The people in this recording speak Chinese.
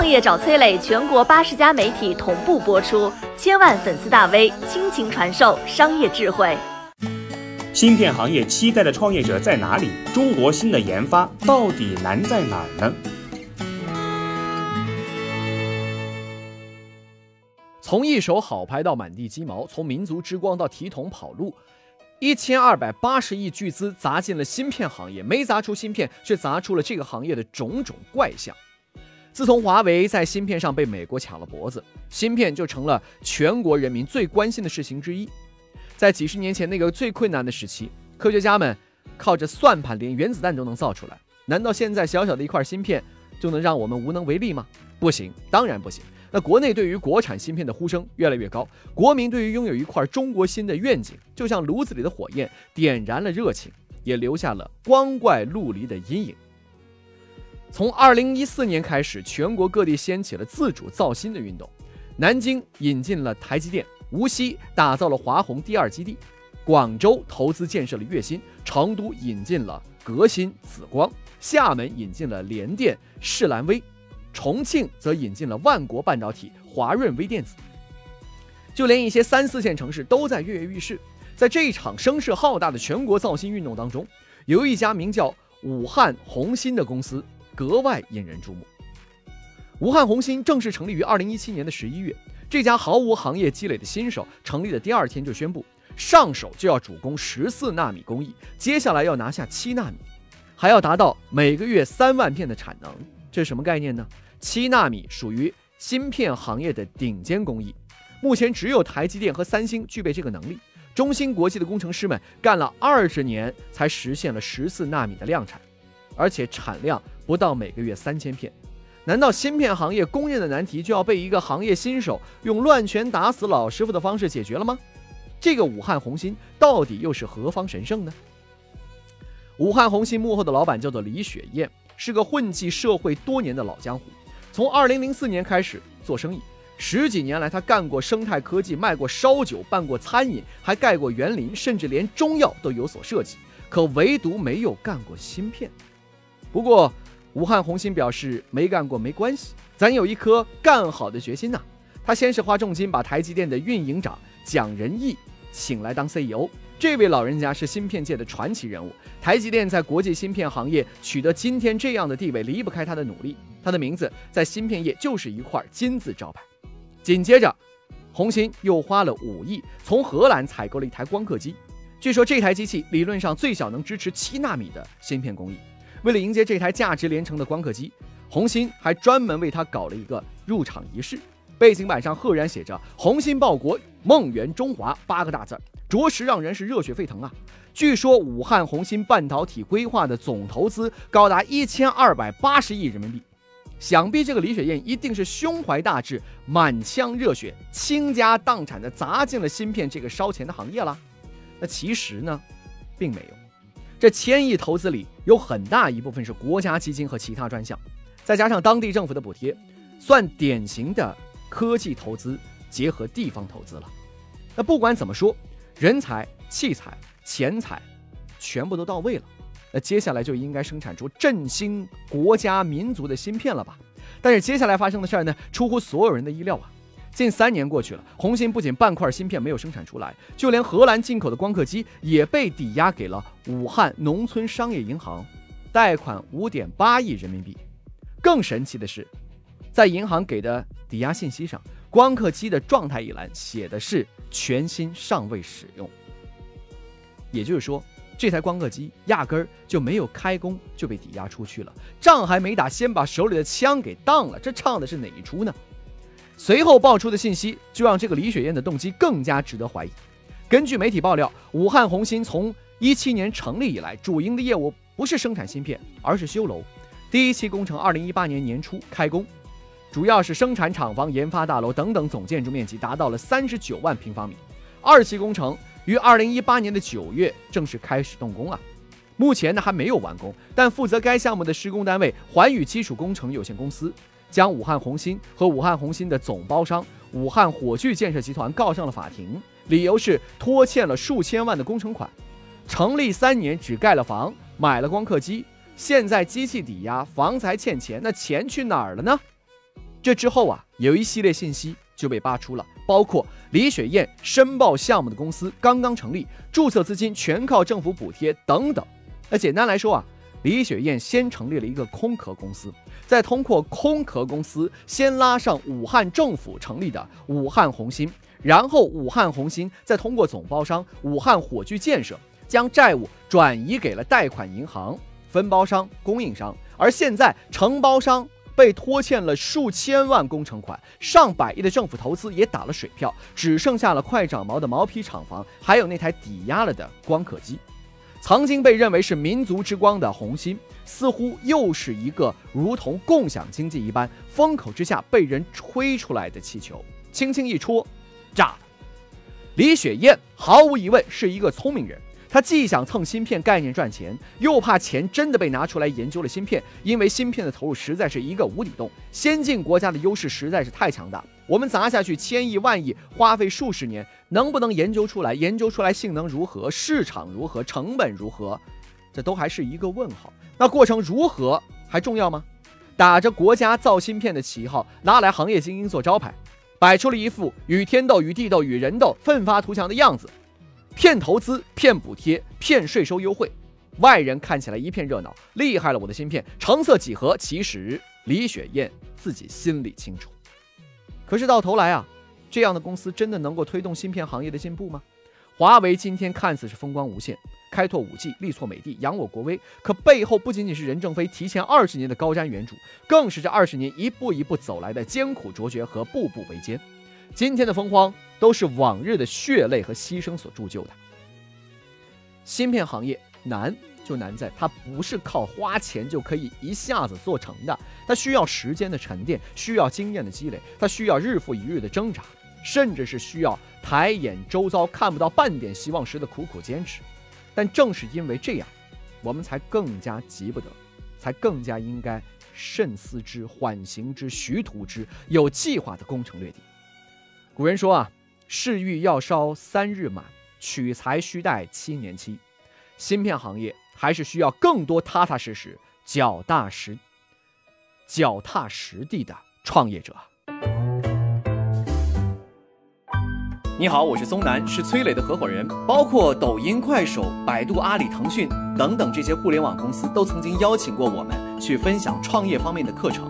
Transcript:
创业找崔磊，全国八十家媒体同步播出，千万粉丝大 V 倾情传授商业智慧。芯片行业期待的创业者在哪里？中国芯的研发到底难在哪儿呢？从一手好牌到满地鸡毛，从民族之光到提桶跑路，一千二百八十亿巨资砸进了芯片行业，没砸出芯片，却砸出了这个行业的种种怪象。自从华为在芯片上被美国抢了脖子，芯片就成了全国人民最关心的事情之一。在几十年前那个最困难的时期，科学家们靠着算盘连原子弹都能造出来，难道现在小小的一块芯片就能让我们无能为力吗？不行，当然不行。那国内对于国产芯片的呼声越来越高，国民对于拥有一块中国芯的愿景，就像炉子里的火焰，点燃了热情，也留下了光怪陆离的阴影。从二零一四年开始，全国各地掀起了自主造芯的运动，南京引进了台积电，无锡打造了华虹第二基地，广州投资建设了粤芯，成都引进了革新、紫光，厦门引进了联电、世兰微。重庆则引进了万国半导体、华润微电子，就连一些三四线城市都在跃跃欲试。在这一场声势浩大的全国造芯运动当中，有一家名叫武汉红芯的公司格外引人注目。武汉红芯正式成立于二零一七年的十一月，这家毫无行业积累的新手，成立的第二天就宣布上手就要主攻十四纳米工艺，接下来要拿下七纳米，还要达到每个月三万片的产能。这是什么概念呢？七纳米属于芯片行业的顶尖工艺，目前只有台积电和三星具备这个能力。中芯国际的工程师们干了二十年才实现了十四纳米的量产，而且产量不到每个月三千片。难道芯片行业公认的难题就要被一个行业新手用乱拳打死老师傅的方式解决了吗？这个武汉红芯到底又是何方神圣呢？武汉红芯幕后的老板叫做李雪燕。是个混迹社会多年的老江湖，从2004年开始做生意，十几年来他干过生态科技，卖过烧酒，办过餐饮，还盖过园林，甚至连中药都有所涉及，可唯独没有干过芯片。不过，武汉红芯表示没干过没关系，咱有一颗干好的决心呐。他先是花重金把台积电的运营长蒋仁义请来当 CEO。这位老人家是芯片界的传奇人物，台积电在国际芯片行业取得今天这样的地位，离不开他的努力。他的名字在芯片业就是一块金字招牌。紧接着，红芯又花了五亿从荷兰采购了一台光刻机，据说这台机器理论上最小能支持七纳米的芯片工艺。为了迎接这台价值连城的光刻机，红芯还专门为它搞了一个入场仪式，背景板上赫然写着“红芯报国，梦圆中华”八个大字儿。着实让人是热血沸腾啊！据说武汉红芯半导体规划的总投资高达一千二百八十亿人民币，想必这个李雪燕一定是胸怀大志、满腔热血、倾家荡产的砸进了芯片这个烧钱的行业了。那其实呢，并没有。这千亿投资里有很大一部分是国家基金和其他专项，再加上当地政府的补贴，算典型的科技投资结合地方投资了。那不管怎么说。人才、器材、钱财，全部都到位了，那接下来就应该生产出振兴国家民族的芯片了吧？但是接下来发生的事儿呢，出乎所有人的意料啊！近三年过去了，红星不仅半块芯片没有生产出来，就连荷兰进口的光刻机也被抵押给了武汉农村商业银行，贷款五点八亿人民币。更神奇的是，在银行给的抵押信息上。光刻机的状态一栏写的是全新，尚未使用。也就是说，这台光刻机压根儿就没有开工就被抵押出去了，仗还没打，先把手里的枪给当了，这唱的是哪一出呢？随后爆出的信息就让这个李雪燕的动机更加值得怀疑。根据媒体爆料，武汉红芯从一七年成立以来，主营的业务不是生产芯片，而是修楼。第一期工程二零一八年年初开工。主要是生产厂房、研发大楼等等，总建筑面积达到了三十九万平方米。二期工程于二零一八年的九月正式开始动工啊，目前呢还没有完工，但负责该项目的施工单位环宇基础工程有限公司将武汉红星和武汉红星的总包商武汉火炬建设集团告上了法庭，理由是拖欠了数千万的工程款，成立三年只盖了房、买了光刻机，现在机器抵押，房才欠钱，那钱去哪儿了呢？这之后啊，有一系列信息就被扒出了，包括李雪燕申报项目的公司刚刚成立，注册资金全靠政府补贴等等。那简单来说啊，李雪燕先成立了一个空壳公司，再通过空壳公司先拉上武汉政府成立的武汉红星，然后武汉红星再通过总包商武汉火炬建设将债务转移给了贷款银行、分包商、供应商，而现在承包商。被拖欠了数千万工程款，上百亿的政府投资也打了水漂，只剩下了快长毛的毛坯厂房，还有那台抵押了的光刻机。曾经被认为是民族之光的红心，似乎又是一个如同共享经济一般风口之下被人吹出来的气球，轻轻一戳，炸了。李雪燕毫无疑问是一个聪明人。他既想蹭芯片概念赚钱，又怕钱真的被拿出来研究了芯片，因为芯片的投入实在是一个无底洞，先进国家的优势实在是太强大，我们砸下去千亿万亿，花费数十年，能不能研究出来？研究出来性能如何？市场如何？成本如何？这都还是一个问号。那过程如何还重要吗？打着国家造芯片的旗号，拿来行业精英做招牌，摆出了一副与天斗、与地斗、与人斗，奋发图强的样子。骗投资、骗补贴、骗税收优惠，外人看起来一片热闹，厉害了我的芯片，成色几何？其实李雪燕自己心里清楚。可是到头来啊，这样的公司真的能够推动芯片行业的进步吗？华为今天看似是风光无限，开拓五 G，力挫美的，扬我国威，可背后不仅仅是任正非提前二十年的高瞻远瞩，更是这二十年一步一步走来的艰苦卓绝和步步维艰。今天的风光。都是往日的血泪和牺牲所铸就的。芯片行业难就难在它不是靠花钱就可以一下子做成的，它需要时间的沉淀，需要经验的积累，它需要日复一日的挣扎，甚至是需要抬眼周遭看不到半点希望时的苦苦坚持。但正是因为这样，我们才更加急不得，才更加应该慎思之、缓行之、徐图之，有计划的攻城略地。古人说啊。事欲要烧三日满，取材需待七年期。芯片行业还是需要更多踏踏实实、脚踏实、脚踏实地的创业者。你好，我是松南，是崔磊的合伙人。包括抖音、快手、百度、阿里、腾讯等等这些互联网公司，都曾经邀请过我们去分享创业方面的课程。